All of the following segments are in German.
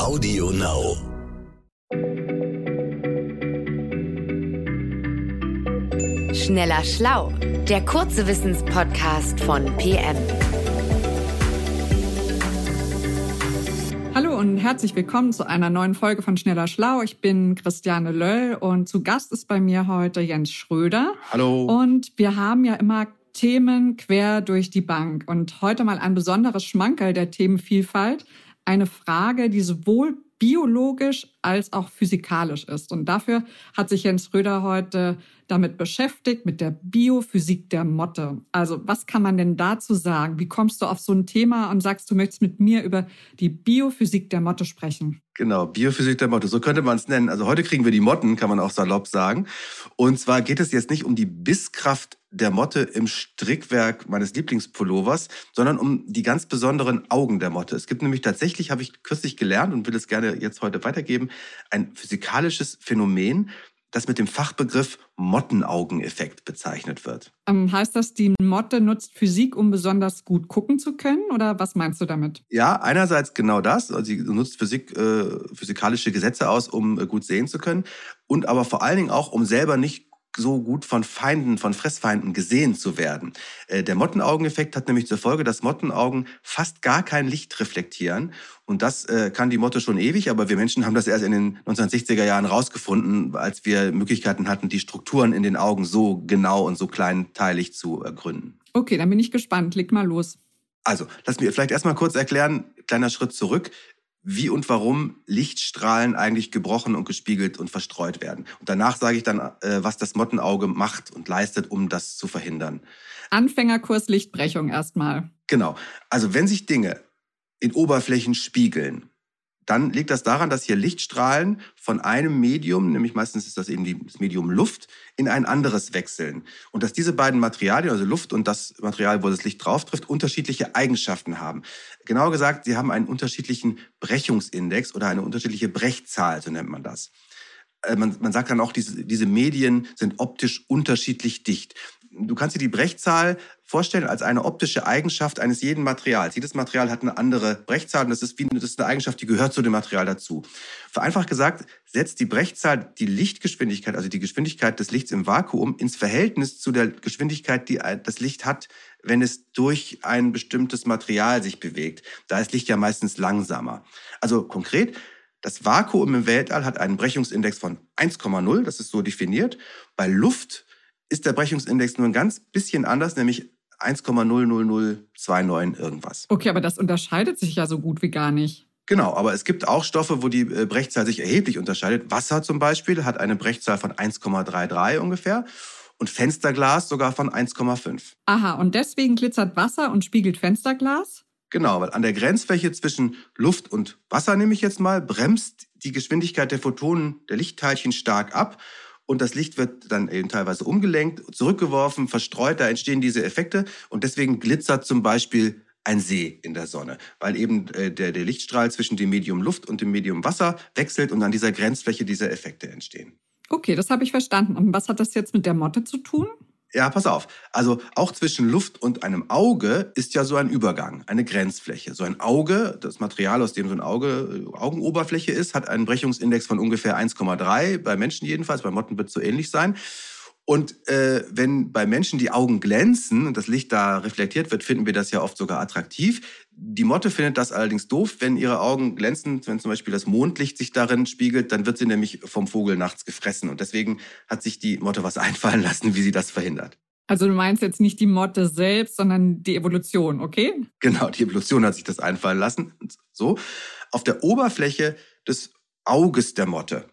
Audio Now. Schneller Schlau, der kurze Wissenspodcast von PM. Hallo und herzlich willkommen zu einer neuen Folge von Schneller Schlau. Ich bin Christiane Löll und zu Gast ist bei mir heute Jens Schröder. Hallo. Und wir haben ja immer Themen quer durch die Bank und heute mal ein besonderes Schmankerl der Themenvielfalt. Eine Frage, die sowohl biologisch als auch physikalisch ist. Und dafür hat sich Jens Röder heute damit beschäftigt, mit der Biophysik der Motte. Also was kann man denn dazu sagen? Wie kommst du auf so ein Thema und sagst, du möchtest mit mir über die Biophysik der Motte sprechen? Genau, Biophysik der Motte, so könnte man es nennen. Also heute kriegen wir die Motten, kann man auch salopp sagen. Und zwar geht es jetzt nicht um die Bisskraft der Motte im Strickwerk meines Lieblingspullovers, sondern um die ganz besonderen Augen der Motte. Es gibt nämlich tatsächlich, habe ich kürzlich gelernt und will es gerne jetzt heute weitergeben, ein physikalisches Phänomen, das mit dem Fachbegriff Mottenaugeneffekt bezeichnet wird. Ähm, heißt das, die Motte nutzt Physik, um besonders gut gucken zu können? Oder was meinst du damit? Ja, einerseits genau das. Also sie nutzt Physik, äh, physikalische Gesetze aus, um äh, gut sehen zu können. Und aber vor allen Dingen auch, um selber nicht so gut von Feinden, von Fressfeinden gesehen zu werden. Äh, der Mottenaugeneffekt hat nämlich zur Folge, dass Mottenaugen fast gar kein Licht reflektieren. Und das äh, kann die Motte schon ewig, aber wir Menschen haben das erst in den 1960er Jahren rausgefunden, als wir Möglichkeiten hatten, die Strukturen in den Augen so genau und so kleinteilig zu ergründen. Okay, dann bin ich gespannt. Leg mal los. Also, lass mir vielleicht erstmal kurz erklären, kleiner Schritt zurück wie und warum Lichtstrahlen eigentlich gebrochen und gespiegelt und verstreut werden. Und danach sage ich dann, äh, was das Mottenauge macht und leistet, um das zu verhindern. Anfängerkurs Lichtbrechung erstmal. Genau. Also wenn sich Dinge in Oberflächen spiegeln, dann liegt das daran, dass hier Lichtstrahlen von einem Medium, nämlich meistens ist das eben das Medium Luft, in ein anderes wechseln. Und dass diese beiden Materialien, also Luft und das Material, wo das Licht drauf trifft, unterschiedliche Eigenschaften haben. Genauer gesagt, sie haben einen unterschiedlichen Brechungsindex oder eine unterschiedliche Brechzahl, so nennt man das. Äh, man, man sagt dann auch, diese, diese Medien sind optisch unterschiedlich dicht du kannst dir die Brechzahl vorstellen als eine optische Eigenschaft eines jeden Materials. Jedes Material hat eine andere Brechzahl und das ist, wie, das ist eine Eigenschaft, die gehört zu dem Material dazu. Vereinfacht gesagt, setzt die Brechzahl die Lichtgeschwindigkeit, also die Geschwindigkeit des Lichts im Vakuum, ins Verhältnis zu der Geschwindigkeit, die das Licht hat, wenn es durch ein bestimmtes Material sich bewegt. Da ist Licht ja meistens langsamer. Also konkret, das Vakuum im Weltall hat einen Brechungsindex von 1,0, das ist so definiert. Bei Luft ist der Brechungsindex nur ein ganz bisschen anders, nämlich 1,00029 irgendwas. Okay, aber das unterscheidet sich ja so gut wie gar nicht. Genau, aber es gibt auch Stoffe, wo die äh, Brechzahl sich erheblich unterscheidet. Wasser zum Beispiel hat eine Brechzahl von 1,33 ungefähr und Fensterglas sogar von 1,5. Aha, und deswegen glitzert Wasser und spiegelt Fensterglas? Genau, weil an der Grenzfläche zwischen Luft und Wasser, nehme ich jetzt mal, bremst die Geschwindigkeit der Photonen, der Lichtteilchen stark ab und das Licht wird dann eben teilweise umgelenkt, zurückgeworfen, verstreut, da entstehen diese Effekte und deswegen glitzert zum Beispiel ein See in der Sonne, weil eben äh, der, der Lichtstrahl zwischen dem Medium Luft und dem Medium Wasser wechselt und an dieser Grenzfläche diese Effekte entstehen. Okay, das habe ich verstanden. Und was hat das jetzt mit der Motte zu tun? Ja, pass auf. Also auch zwischen Luft und einem Auge ist ja so ein Übergang, eine Grenzfläche. So ein Auge, das Material, aus dem so ein Auge, äh, Augenoberfläche ist, hat einen Brechungsindex von ungefähr 1,3, bei Menschen jedenfalls, bei Motten wird es so ähnlich sein. Und äh, wenn bei Menschen die Augen glänzen und das Licht da reflektiert wird, finden wir das ja oft sogar attraktiv. Die Motte findet das allerdings doof, wenn ihre Augen glänzen, wenn zum Beispiel das Mondlicht sich darin spiegelt, dann wird sie nämlich vom Vogel nachts gefressen. Und deswegen hat sich die Motte was einfallen lassen, wie sie das verhindert. Also du meinst jetzt nicht die Motte selbst, sondern die Evolution, okay? Genau, die Evolution hat sich das einfallen lassen. So. Auf der Oberfläche des Auges der Motte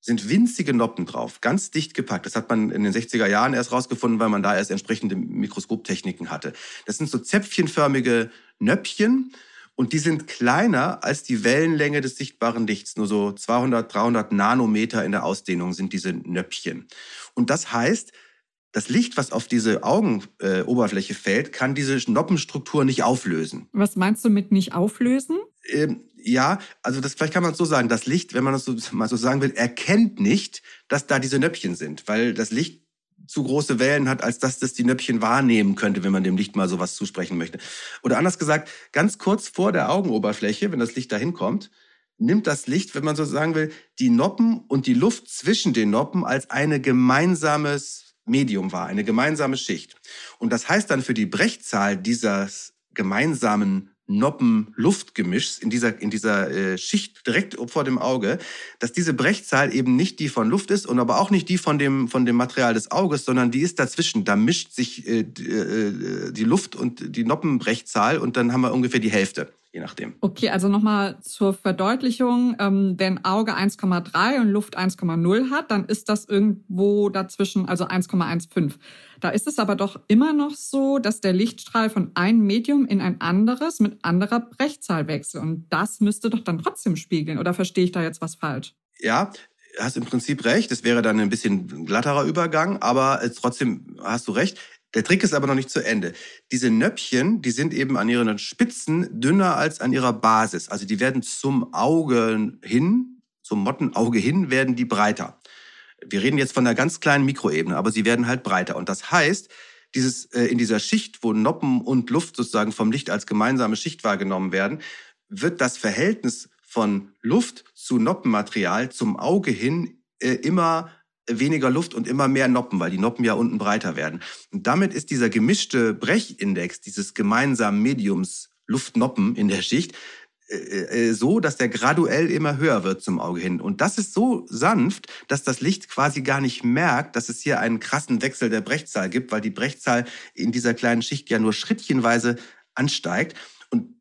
sind winzige Noppen drauf, ganz dicht gepackt. Das hat man in den 60er Jahren erst rausgefunden, weil man da erst entsprechende Mikroskoptechniken hatte. Das sind so zäpfchenförmige Nöppchen und die sind kleiner als die Wellenlänge des sichtbaren Lichts. Nur so 200, 300 Nanometer in der Ausdehnung sind diese Nöppchen. Und das heißt, das Licht, was auf diese Augenoberfläche äh, fällt, kann diese Noppenstruktur nicht auflösen. Was meinst du mit nicht auflösen? Ähm, ja, also das vielleicht kann man so sagen, das Licht, wenn man das so, mal so sagen will, erkennt nicht, dass da diese Nöppchen sind, weil das Licht zu große Wellen hat, als dass das die Nöppchen wahrnehmen könnte, wenn man dem Licht mal sowas zusprechen möchte. Oder anders gesagt, ganz kurz vor der Augenoberfläche, wenn das Licht dahin kommt, nimmt das Licht, wenn man so sagen will, die Noppen und die Luft zwischen den Noppen als eine gemeinsames Medium wahr, eine gemeinsame Schicht. Und das heißt dann für die Brechzahl dieses gemeinsamen Noppen-Luftgemischs in dieser, in dieser äh, Schicht direkt vor dem Auge, dass diese Brechzahl eben nicht die von Luft ist und aber auch nicht die von dem, von dem Material des Auges, sondern die ist dazwischen. Da mischt sich äh, die, äh, die Luft und die Noppenbrechzahl und dann haben wir ungefähr die Hälfte je nachdem. Okay, also nochmal zur Verdeutlichung, ähm, wenn Auge 1,3 und Luft 1,0 hat, dann ist das irgendwo dazwischen, also 1,15. Da ist es aber doch immer noch so, dass der Lichtstrahl von einem Medium in ein anderes mit anderer Brechzahl wechselt. Und das müsste doch dann trotzdem spiegeln. Oder verstehe ich da jetzt was falsch? Ja, hast im Prinzip recht. Es wäre dann ein bisschen glatterer Übergang, aber trotzdem hast du recht. Der Trick ist aber noch nicht zu Ende. Diese Nöppchen, die sind eben an ihren Spitzen dünner als an ihrer Basis. Also die werden zum Auge hin, zum Mottenauge hin, werden die breiter. Wir reden jetzt von einer ganz kleinen Mikroebene, aber sie werden halt breiter. Und das heißt, dieses, äh, in dieser Schicht, wo Noppen und Luft sozusagen vom Licht als gemeinsame Schicht wahrgenommen werden, wird das Verhältnis von Luft zu Noppenmaterial zum Auge hin äh, immer weniger Luft und immer mehr Noppen, weil die Noppen ja unten breiter werden. Und damit ist dieser gemischte Brechindex dieses gemeinsamen Mediums Luftnoppen in der Schicht äh, äh, so, dass der graduell immer höher wird zum Auge hin. Und das ist so sanft, dass das Licht quasi gar nicht merkt, dass es hier einen krassen Wechsel der Brechzahl gibt, weil die Brechzahl in dieser kleinen Schicht ja nur schrittchenweise ansteigt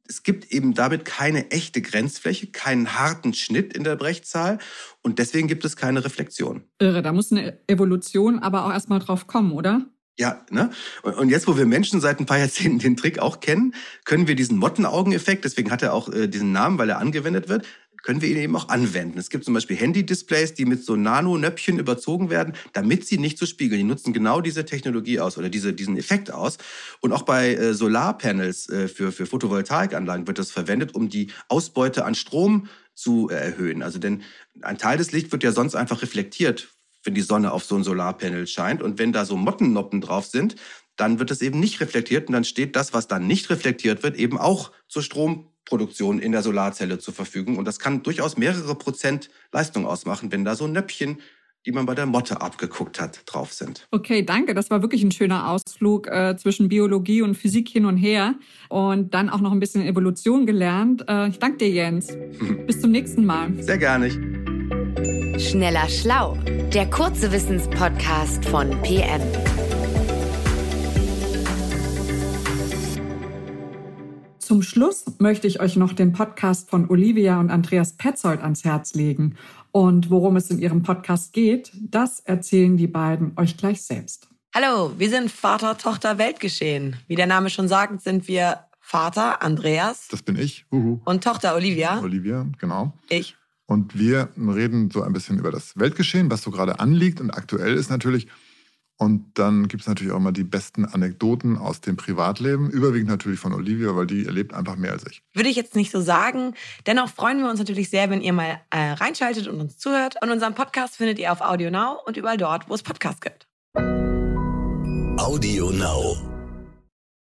es gibt eben damit keine echte Grenzfläche, keinen harten Schnitt in der Brechzahl und deswegen gibt es keine Reflexion. Irre, da muss eine Evolution aber auch erstmal drauf kommen, oder? Ja, ne? Und jetzt, wo wir Menschen seit ein paar Jahrzehnten den Trick auch kennen, können wir diesen Mottenaugeneffekt, deswegen hat er auch äh, diesen Namen, weil er angewendet wird, können wir ihn eben auch anwenden. Es gibt zum Beispiel Handy-Displays, die mit so Nano-Nöpfchen überzogen werden, damit sie nicht zu so spiegeln. Die nutzen genau diese Technologie aus oder diese, diesen Effekt aus. Und auch bei äh, Solarpanels äh, für, für Photovoltaikanlagen wird das verwendet, um die Ausbeute an Strom zu äh, erhöhen. Also denn ein Teil des Lichts wird ja sonst einfach reflektiert, wenn die Sonne auf so ein Solarpanel scheint. Und wenn da so Mottennoppen drauf sind, dann wird es eben nicht reflektiert und dann steht das, was dann nicht reflektiert wird, eben auch zur Stromproduktion in der Solarzelle zur Verfügung. Und das kann durchaus mehrere Prozent Leistung ausmachen, wenn da so Nöppchen die man bei der Motte abgeguckt hat, drauf sind. Okay, danke. Das war wirklich ein schöner Ausflug äh, zwischen Biologie und Physik hin und her und dann auch noch ein bisschen Evolution gelernt. Äh, ich danke dir, Jens. Bis zum nächsten Mal. Sehr gerne. Schneller Schlau, der kurze Wissenspodcast von PM. Zum Schluss möchte ich euch noch den Podcast von Olivia und Andreas Petzold ans Herz legen. Und worum es in ihrem Podcast geht, das erzählen die beiden euch gleich selbst. Hallo, wir sind Vater, Tochter, Weltgeschehen. Wie der Name schon sagt, sind wir Vater Andreas. Das bin ich. Uhu. Und Tochter Olivia. Olivia, genau. Ich. Und wir reden so ein bisschen über das Weltgeschehen, was so gerade anliegt. Und aktuell ist natürlich und dann gibt es natürlich auch immer die besten Anekdoten aus dem Privatleben, überwiegend natürlich von Olivia, weil die erlebt einfach mehr als ich. Würde ich jetzt nicht so sagen. Dennoch freuen wir uns natürlich sehr, wenn ihr mal äh, reinschaltet und uns zuhört. Und unseren Podcast findet ihr auf Audio Now und überall dort, wo es Podcasts gibt. Audio Now.